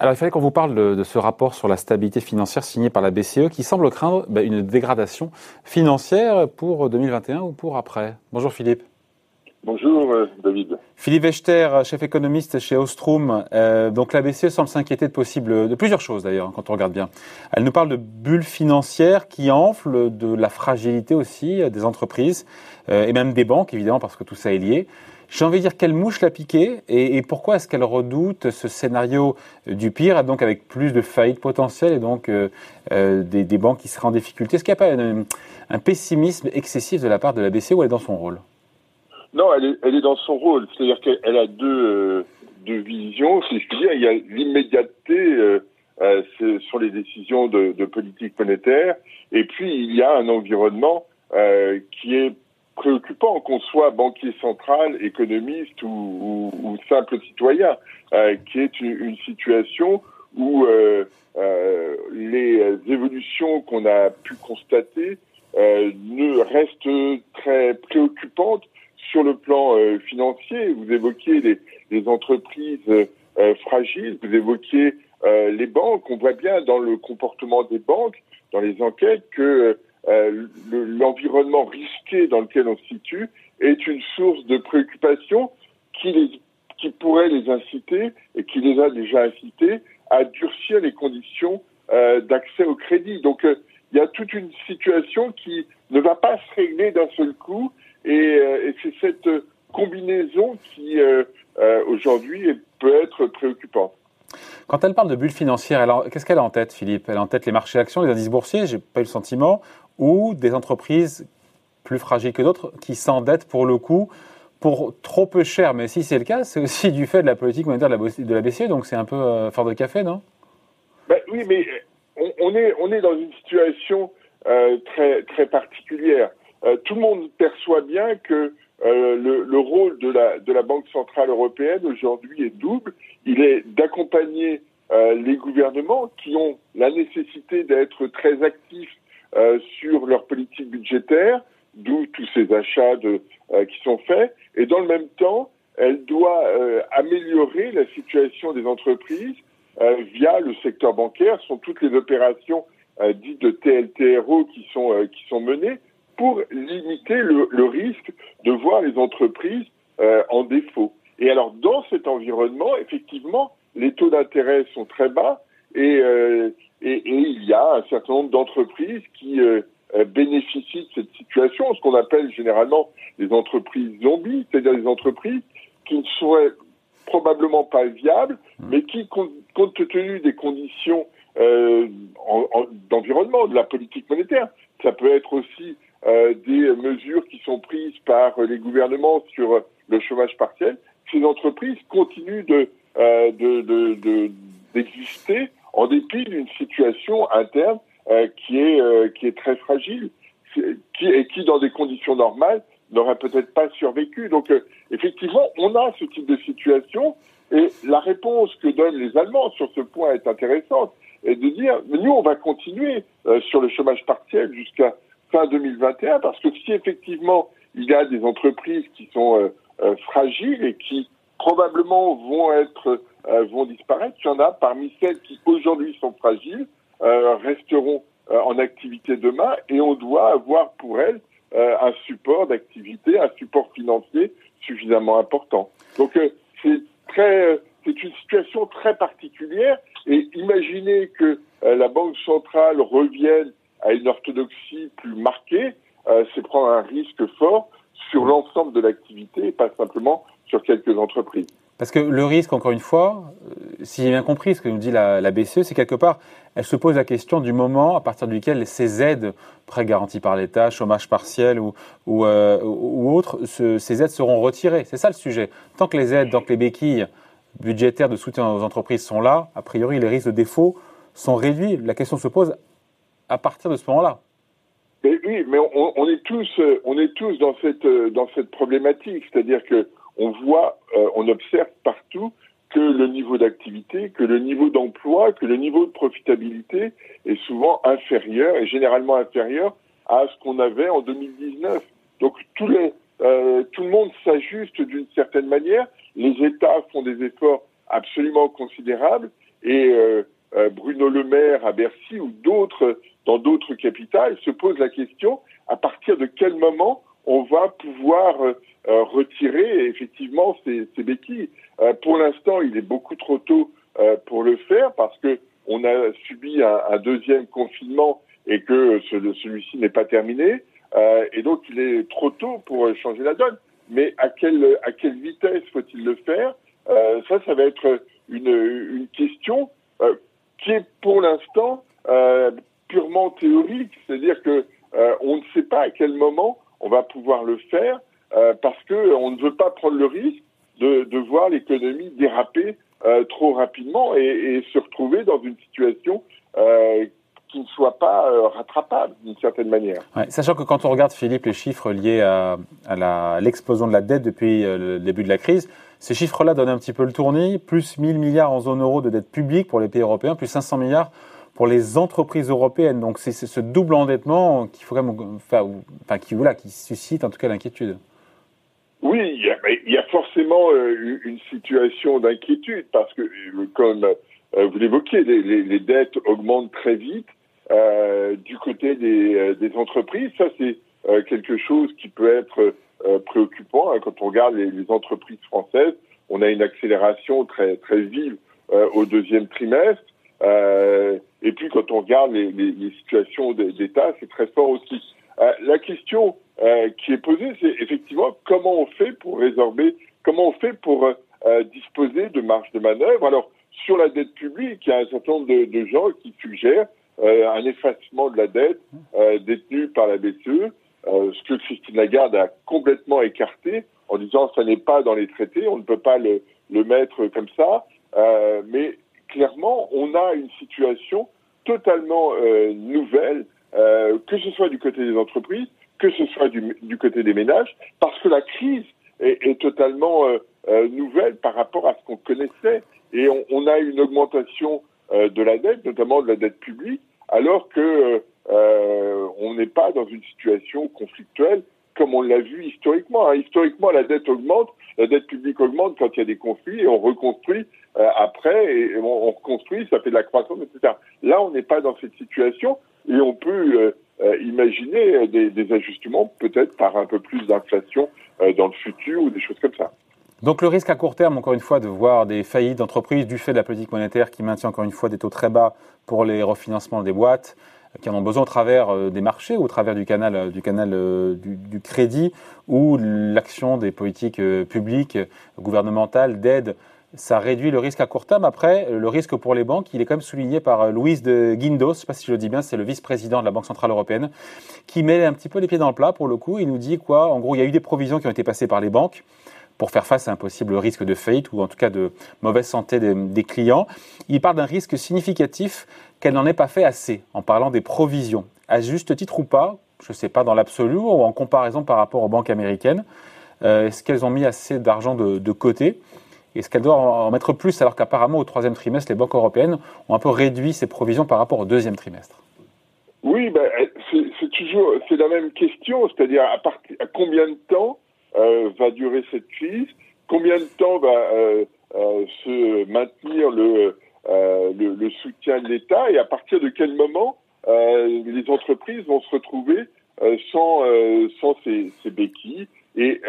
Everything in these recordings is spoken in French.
Alors il fallait qu'on vous parle de, ce rapport sur la stabilité financière signé par la BCE qui semble craindre bah, une dégradation financière pour 2021 ou pour après. Bonjour Philippe. Bonjour euh, David. Philippe Wechter, chef économiste chez Ostrom. Euh, donc la BCE semble s'inquiéter de plusieurs choses d'ailleurs quand on regarde bien. Elle nous parle de bulles financières qui enflent, de la fragilité aussi des entreprises euh, et même des banques évidemment parce que tout ça est lié. J'ai envie de dire quelle mouche l'a piqué et, pourquoi est-ce qu'elle redoute ce scénario du pire, donc avec plus de faillites potentielles et donc euh, euh, des, banques qui seraient en difficulté? Est-ce qu'il n'y a pas un, pessimisme excessif de la part de la BCE ou elle est dans son rôle? Non, elle est, dans son rôle. C'est-à-dire qu'elle a deux, euh, deux visions. C'est-à-dire il y a l'immédiateté sur les décisions de, de, politique monétaire et puis il y a un environnement qui est préoccupant qu'on soit banquier central, économiste ou, ou, simple citoyen, euh, qui est une, situation où euh, euh, les évolutions qu'on a pu constater ne restent très préoccupantes sur le plan financier. Vous évoquiez les, entreprises fragiles, vous évoquiez les banques. On voit bien dans le comportement des banques, dans les enquêtes, que euh, l'environnement risqué dans lequel on se situe est une source de préoccupation qui, qui pourrait les inciter, et qui les a déjà incités, à durcir les conditions euh, d'accès au crédit. Donc euh, il y a toute une situation qui ne va pas se régler d'un seul coup, et, et c'est cette combinaison qui aujourd'hui peut être préoccupante. Quand elle parle de bulle financière, qu'est-ce qu'elle a en tête, Philippe? Elle a en tête les marchés actions, les indices boursiers, j'ai pas eu le sentiment, ou des entreprises plus fragiles que d'autres qui s'endettent pour le coup pour trop peu cher. Mais si c'est le cas, c'est aussi du fait de la politique monétaire de la BCE, donc c'est un peu euh, fort de café, non? Ben, Oui, mais on, est, on est dans une situation euh, très, très particulière. Euh, tout le monde perçoit bien que le, le, rôle de la, de la Banque Centrale Européenne aujourd'hui est double. Il est d'accompagner les gouvernements qui ont la nécessité d'être très actifs euh, sur leur politique budgétaire, d'où tous ces achats euh, qui sont faits. Et dans le même temps, elle doit euh, améliorer la situation des entreprises via le secteur bancaire. Ce sont toutes les opérations dites de TLTRO qui sont menées pour limiter le, le, risque de voir les entreprises en défaut. Et alors, dans cet environnement, effectivement, les taux d'intérêt sont très bas et, et, et, il y a un certain nombre d'entreprises qui euh, euh, bénéficient de cette situation, ce qu'on appelle généralement les entreprises zombies, c'est-à-dire des entreprises qui ne seraient probablement pas viables, mmh. mais qui, compte, tenu des conditions euh, d'environnement, de la politique monétaire, ça peut être aussi euh, des mesures qui sont prises par les gouvernements sur le chômage partiel, ces entreprises continuent de d'exister de, de, en dépit d'une situation interne euh, qui est euh, qui est très fragile, qui et qui dans des conditions normales n'aurait peut-être pas survécu. Donc euh, effectivement, on a ce type de situation et la réponse que donnent les Allemands sur ce point est intéressante, et de dire nous on va continuer sur le chômage partiel jusqu'à fin 2021 parce que si effectivement il y a des entreprises qui sont fragiles et qui probablement vont être euh, vont disparaître. Il y en a parmi celles qui aujourd'hui sont fragiles euh, resteront euh, en activité demain et on doit avoir pour elles un support d'activité, un support financier suffisamment important. Donc c'est très c'est une situation très particulière et imaginez que la Banque centrale revienne à une orthodoxie plus marquée, c'est prendre un risque fort sur l'ensemble de l'activité pas simplement sur quelques entreprises. Parce que le risque, encore une fois, euh, si j'ai bien compris ce que nous dit la, BCE, c'est quelque part, elle se pose la question du moment à partir duquel ces aides, prêts garantis par l'État, chômage partiel ou, ou, euh, autres, ces aides seront retirées. C'est ça le sujet. Tant que les aides, tant que les béquilles budgétaires de soutien aux entreprises sont là, a priori, les risques de défaut sont réduits. La question se pose à partir de ce moment-là. oui, mais on, est tous, euh, on est tous dans cette, dans cette problématique. C'est-à-dire que on voit, euh, on observe partout que le niveau d'activité, que le niveau d'emploi, que le niveau de profitabilité est souvent inférieur et généralement inférieur à ce qu'on avait en 2019. Donc euh, tout le monde s'ajuste d'une certaine manière. Les États font des efforts absolument considérables et Bruno Le Maire à Bercy ou d'autres dans d'autres capitales se posent la question à partir de quel moment on va pouvoir retirer effectivement ces, ces béquilles. pour l'instant, il est beaucoup trop tôt pour le faire parce que on a subi un, un deuxième confinement et que celui-ci n'est pas terminé. Euh, et donc, il est trop tôt pour changer la donne. Mais à quelle, à quelle vitesse faut-il le faire? Euh, Ça, ça va être une, une question euh, qui est pour l'instant euh, théorique. C'est-à-dire que euh, on ne sait pas à quel moment on va pouvoir le faire parce que on ne veut pas prendre le risque de, de voir l'économie déraper trop rapidement et, se retrouver dans une situation qui ne soit pas euh, rattrapable d'une certaine manière. sachant que quand on regarde, Philippe, les chiffres liés à, à l'explosion de la dette depuis euh, le début de la crise, ces chiffres-là donnent un petit peu le tournis, plus 1000 milliards en zone euro de dette publique pour les pays européens, plus 500 milliards pour les entreprises européennes. Donc c'est ce double endettement même, enfin, qui, voilà, qui suscite en tout cas l'inquiétude. Oui, il y, a, forcément euh, une situation d'inquiétude parce que, comme vous l'évoquiez, les, dettes augmentent très vite euh, du côté des, euh, entreprises. Ça, c'est euh, quelque chose qui peut être préoccupant. Hein. Quand on regarde les, les, entreprises françaises, on a une accélération très, très vive au deuxième trimestre. Et puis, quand on regarde les, situations d'État, c'est très fort aussi. la question qui est posée, c'est effectivement comment on fait pour résorber, comment on fait pour disposer de marge de manœuvre. Alors, sur la dette publique, il y a un certain nombre de, gens qui suggèrent euh, un effacement de la dette euh, détenue par la BCE, euh, ce que Christine Lagarde a complètement écarté en disant ça n'est pas dans les traités, on ne peut pas le, le mettre comme ça. mais clairement, on a une situation totalement nouvelle, que ce soit du côté des entreprises, que ce soit du, côté des ménages, parce que la crise est, totalement nouvelle par rapport à ce qu'on connaissait. Et on, on, a une augmentation de la dette, notamment de la dette publique, alors que euh, on n'est pas dans une situation conflictuelle comme on l'a vu historiquement. Hein. Historiquement, la dette augmente, la dette publique augmente quand il y a des conflits et on reconstruit euh, après et on, reconstruit, ça fait de la croissance, etc. Là, on n'est pas dans cette situation et on peut euh, euh imaginer des, des ajustements peut-être par un peu plus d'inflation dans le futur ou des choses comme ça. Donc le risque à court terme, encore une fois, de voir des faillites d'entreprises du fait de la politique monétaire qui maintient encore une fois des taux très bas pour les refinancements des boîtes qui en ont besoin au travers euh, des marchés au travers du canal, euh, du, canal euh, du crédit ou l'action des politiques publiques, gouvernementales, d'aide ça réduit le risque à court terme. Après, le risque pour les banques, il est quand même souligné par Louise de Guindos, je ne sais pas si je le dis bien, c'est le vice-président de la Banque Centrale Européenne, qui met un petit peu les pieds dans le plat pour le coup. Il nous dit quoi? En gros, il y a eu des provisions qui ont été passées par les banques pour faire face à un possible risque de faillite ou en tout cas de mauvaise santé des, clients. Il parle d'un risque significatif qu'elle n'en ait pas fait assez en parlant des provisions. À juste titre ou pas, je ne sais pas dans l'absolu ou en comparaison par rapport aux banques américaines, euh, est-ce qu'elles ont mis assez d'argent de, côté? Est-ce qu'elles doivent en mettre plus alors qu'apparemment au troisième trimestre, les banques européennes ont un peu réduit ces provisions par rapport au deuxième trimestre? Oui, ben, c'est toujours la même question, c'est-à-dire à, combien de temps va durer cette crise, combien de temps va euh, euh, se maintenir le, le, le, soutien de l'État et à partir de quel moment les entreprises vont se retrouver sans, sans ces, ces, béquilles et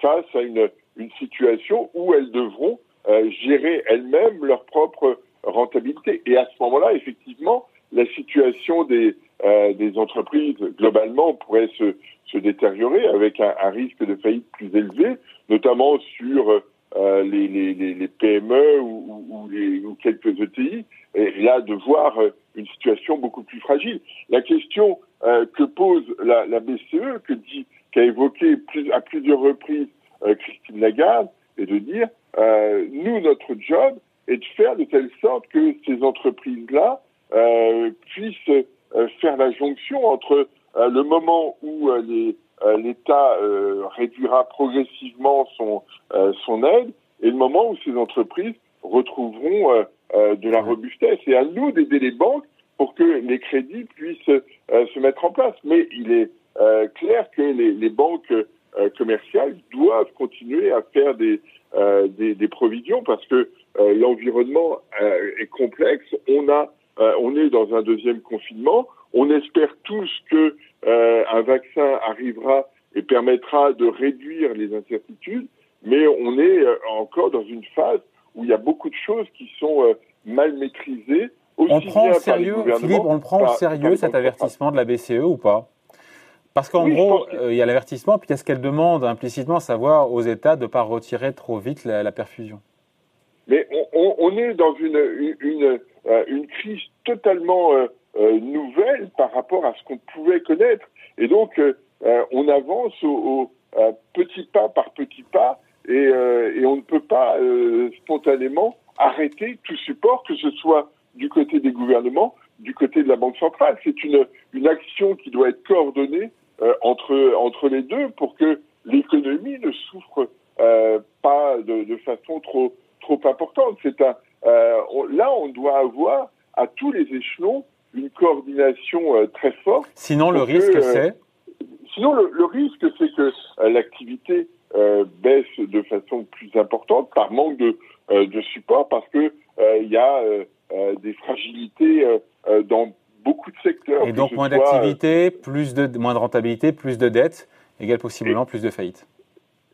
face à une, une situation où elles devront gérer elles-mêmes leur propre rentabilité. Et à ce moment-là, effectivement, la situation des, euh, des entreprises globalement pourrait se, se détériorer avec un, un, risque de faillite plus élevé, notamment sur euh, les, les, les, PME ou, ou, les, ou, quelques ETI, et là de voir une situation beaucoup plus fragile. La question euh, que pose la, la, BCE, que dit, qu'a évoqué plus, à plusieurs reprises euh, Christine Lagarde, est de dire euh, nous notre job est de faire de telle sorte que ces entreprises-là puissent euh, faire la jonction entre euh, le moment où euh, l'État réduira progressivement son, son aide et le moment où ces entreprises retrouveront de la robustesse. Et à nous d'aider les banques pour que les crédits puissent se mettre en place. Mais il est clair que les, les banques commerciales doivent continuer à faire des, des, des, provisions parce que l'environnement est complexe. On a, on est dans un deuxième confinement. On espère tous que un vaccin arrivera et permettra de réduire les incertitudes, mais on est encore dans une phase où il y a beaucoup de choses qui sont mal maîtrisées on prend au sérieux, Philippe, on le prend au sérieux cet avertissement de la BCE ou pas? Parce qu'en gros, euh, il y a l'avertissement, puis qu'est-ce qu'elle demande implicitement, à savoir aux États de ne pas retirer trop vite la, perfusion? Mais on, est dans une, une, euh, une, crise totalement euh, nouvelle par rapport à ce qu'on pouvait connaître. Et donc, on avance au, petit pas par petit pas, et, on ne peut pas spontanément arrêter tout support, que ce soit du côté des gouvernements, du côté de la Banque centrale. C'est une, une action qui doit être coordonnée euh, entre, entre les deux pour que l'économie ne souffre euh, pas de, façon trop, trop importante. C'est un, euh, là, on doit avoir à tous les échelons une coordination euh, très forte. Sinon, le risque, euh, c'est Sinon, le, le risque, c'est que l'activité baisse de façon plus importante par manque de, de support, parce que il y a euh, des fragilités euh, euh, dans beaucoup de secteurs. Et donc moins d'activité, plus de moins de rentabilité, plus de dettes, égale possiblement plus de faillites.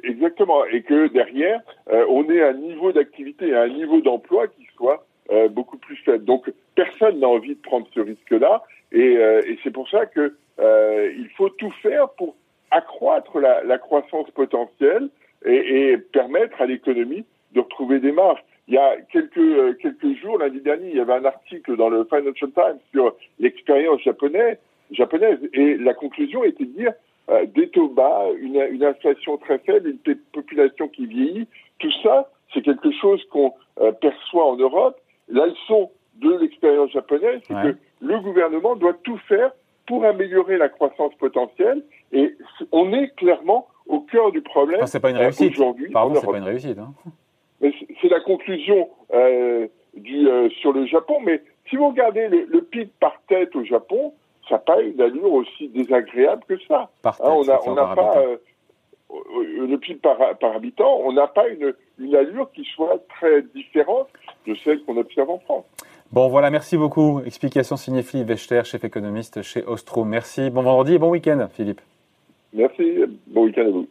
Exactement, et que derrière, on ait un niveau d'activité, un niveau d'emploi qui soit beaucoup plus faible. Donc personne n'a envie de prendre ce risque-là, et, et c'est pour ça que il faut tout faire pour accroître la, la croissance potentielle et, et permettre à l'économie de retrouver des marges. Il y a quelques, euh, quelques jours, lundi dernier, il y avait un article dans le Financial Times sur l'expérience japonaise, japonaise et la conclusion était de dire euh, des taux bas, une, une, inflation très faible, une population qui vieillit, tout ça, c'est quelque chose qu'on euh, perçoit en Europe. La leçon de l'expérience japonaise, c'est que le gouvernement doit tout faire pour améliorer la croissance potentielle et on est clairement au cœur du problème. c'est pas une réussite. aujourd'hui. Pardon, c'est pas une réussite. Hein c'est la conclusion euh, du, euh, sur le Japon. Mais si vous regardez le, le PIB par tête au Japon, ça n'a pas une allure aussi désagréable que ça. Par hein, tête, on n'a pas euh, le PIB par, par habitant, on n'a pas une, une allure qui soit très différente de celle qu'on observe en France. Bon, voilà, merci beaucoup. Explication signée Philippe Wechter, chef économiste chez Ostro. Merci. Bon vendredi et bon week-end, Philippe. Merci. Bon week-end à vous.